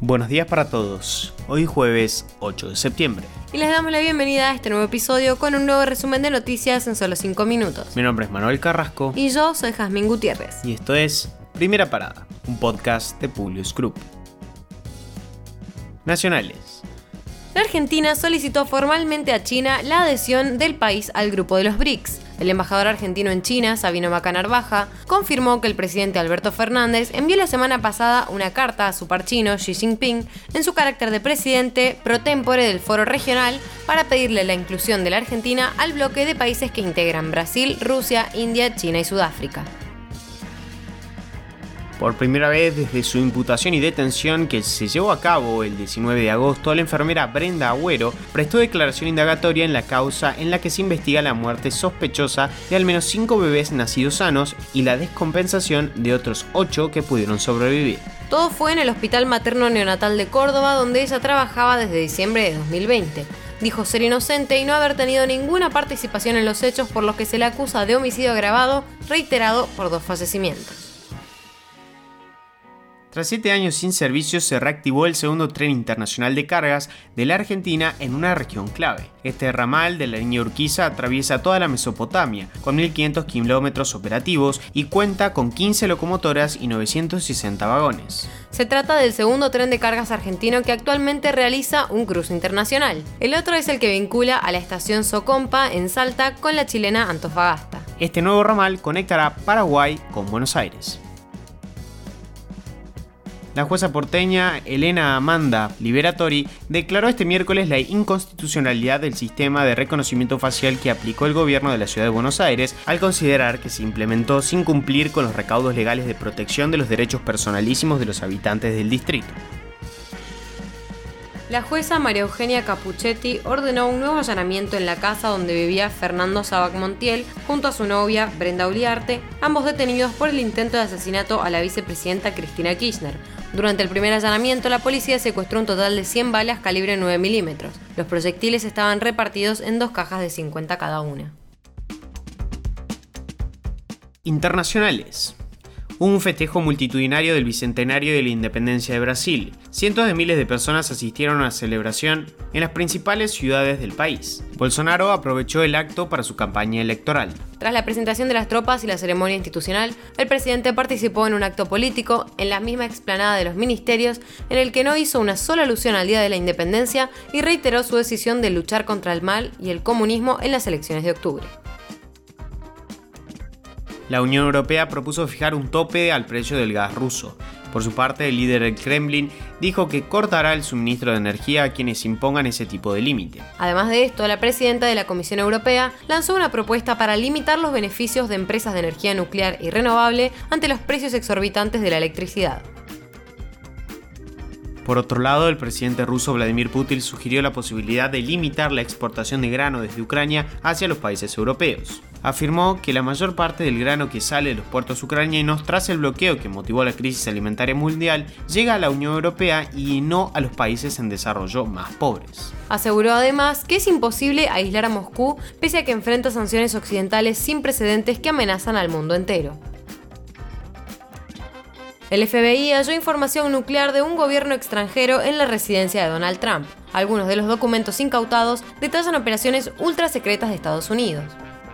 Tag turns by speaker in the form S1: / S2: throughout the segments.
S1: Buenos días para todos. Hoy jueves 8 de septiembre.
S2: Y les damos la bienvenida a este nuevo episodio con un nuevo resumen de noticias en solo 5 minutos.
S1: Mi nombre es Manuel Carrasco.
S2: Y yo soy Jazmín Gutiérrez.
S1: Y esto es Primera Parada, un podcast de Publius Group. Nacionales.
S2: La Argentina solicitó formalmente a China la adhesión del país al grupo de los BRICS. El embajador argentino en China, Sabino Macanarbaja, confirmó que el presidente Alberto Fernández envió la semana pasada una carta a su par chino Xi Jinping en su carácter de presidente pro tempore del foro regional para pedirle la inclusión de la Argentina al bloque de países que integran Brasil, Rusia, India, China y Sudáfrica.
S1: Por primera vez desde su imputación y detención que se llevó a cabo el 19 de agosto, la enfermera Brenda Agüero prestó declaración indagatoria en la causa en la que se investiga la muerte sospechosa de al menos 5 bebés nacidos sanos y la descompensación de otros 8 que pudieron sobrevivir.
S2: Todo fue en el Hospital Materno Neonatal de Córdoba, donde ella trabajaba desde diciembre de 2020. Dijo ser inocente y no haber tenido ninguna participación en los hechos por los que se le acusa de homicidio agravado reiterado por dos fallecimientos.
S1: Tras siete años sin servicio se reactivó el segundo tren internacional de cargas de la Argentina en una región clave. Este ramal de la línea Urquiza atraviesa toda la Mesopotamia, con 1.500 kilómetros operativos y cuenta con 15 locomotoras y 960 vagones.
S2: Se trata del segundo tren de cargas argentino que actualmente realiza un cruce internacional. El otro es el que vincula a la estación Socompa en Salta con la chilena Antofagasta.
S1: Este nuevo ramal conectará Paraguay con Buenos Aires. La jueza porteña Elena Amanda Liberatori declaró este miércoles la inconstitucionalidad del sistema de reconocimiento facial que aplicó el gobierno de la ciudad de Buenos Aires al considerar que se implementó sin cumplir con los recaudos legales de protección de los derechos personalísimos de los habitantes del distrito.
S2: La jueza María Eugenia Capuchetti ordenó un nuevo allanamiento en la casa donde vivía Fernando Sabac Montiel junto a su novia Brenda Uliarte, ambos detenidos por el intento de asesinato a la vicepresidenta Cristina Kirchner. Durante el primer allanamiento, la policía secuestró un total de 100 balas calibre 9 milímetros. Los proyectiles estaban repartidos en dos cajas de 50 cada una.
S1: Internacionales un festejo multitudinario del bicentenario de la independencia de Brasil. Cientos de miles de personas asistieron a la celebración en las principales ciudades del país. Bolsonaro aprovechó el acto para su campaña electoral.
S2: Tras la presentación de las tropas y la ceremonia institucional, el presidente participó en un acto político en la misma explanada de los ministerios en el que no hizo una sola alusión al Día de la Independencia y reiteró su decisión de luchar contra el mal y el comunismo en las elecciones de octubre.
S1: La Unión Europea propuso fijar un tope al precio del gas ruso. Por su parte, el líder del Kremlin dijo que cortará el suministro de energía a quienes impongan ese tipo de límite.
S2: Además de esto, la presidenta de la Comisión Europea lanzó una propuesta para limitar los beneficios de empresas de energía nuclear y renovable ante los precios exorbitantes de la electricidad.
S1: Por otro lado, el presidente ruso Vladimir Putin sugirió la posibilidad de limitar la exportación de grano desde Ucrania hacia los países europeos. Afirmó que la mayor parte del grano que sale de los puertos ucranianos tras el bloqueo que motivó la crisis alimentaria mundial llega a la Unión Europea y no a los países en desarrollo más pobres.
S2: Aseguró además que es imposible aislar a Moscú pese a que enfrenta sanciones occidentales sin precedentes que amenazan al mundo entero. El FBI halló información nuclear de un gobierno extranjero en la residencia de Donald Trump. Algunos de los documentos incautados detallan operaciones ultra secretas de Estados Unidos.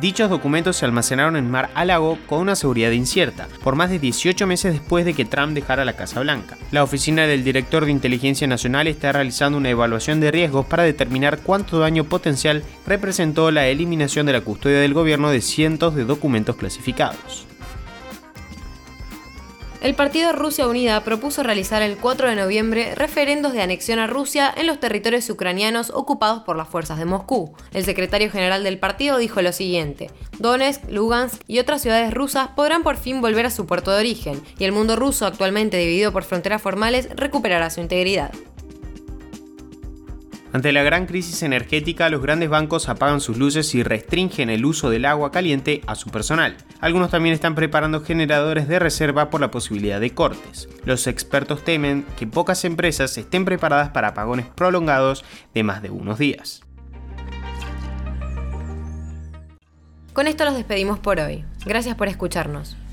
S1: Dichos documentos se almacenaron en Mar a Lago con una seguridad incierta, por más de 18 meses después de que Trump dejara la Casa Blanca. La oficina del director de Inteligencia Nacional está realizando una evaluación de riesgos para determinar cuánto daño potencial representó la eliminación de la custodia del gobierno de cientos de documentos clasificados.
S2: El partido Rusia Unida propuso realizar el 4 de noviembre referendos de anexión a Rusia en los territorios ucranianos ocupados por las fuerzas de Moscú. El secretario general del partido dijo lo siguiente: Donetsk, Lugansk y otras ciudades rusas podrán por fin volver a su puerto de origen, y el mundo ruso, actualmente dividido por fronteras formales, recuperará su integridad.
S1: Ante la gran crisis energética, los grandes bancos apagan sus luces y restringen el uso del agua caliente a su personal. Algunos también están preparando generadores de reserva por la posibilidad de cortes. Los expertos temen que pocas empresas estén preparadas para apagones prolongados de más de unos días.
S2: Con esto los despedimos por hoy. Gracias por escucharnos.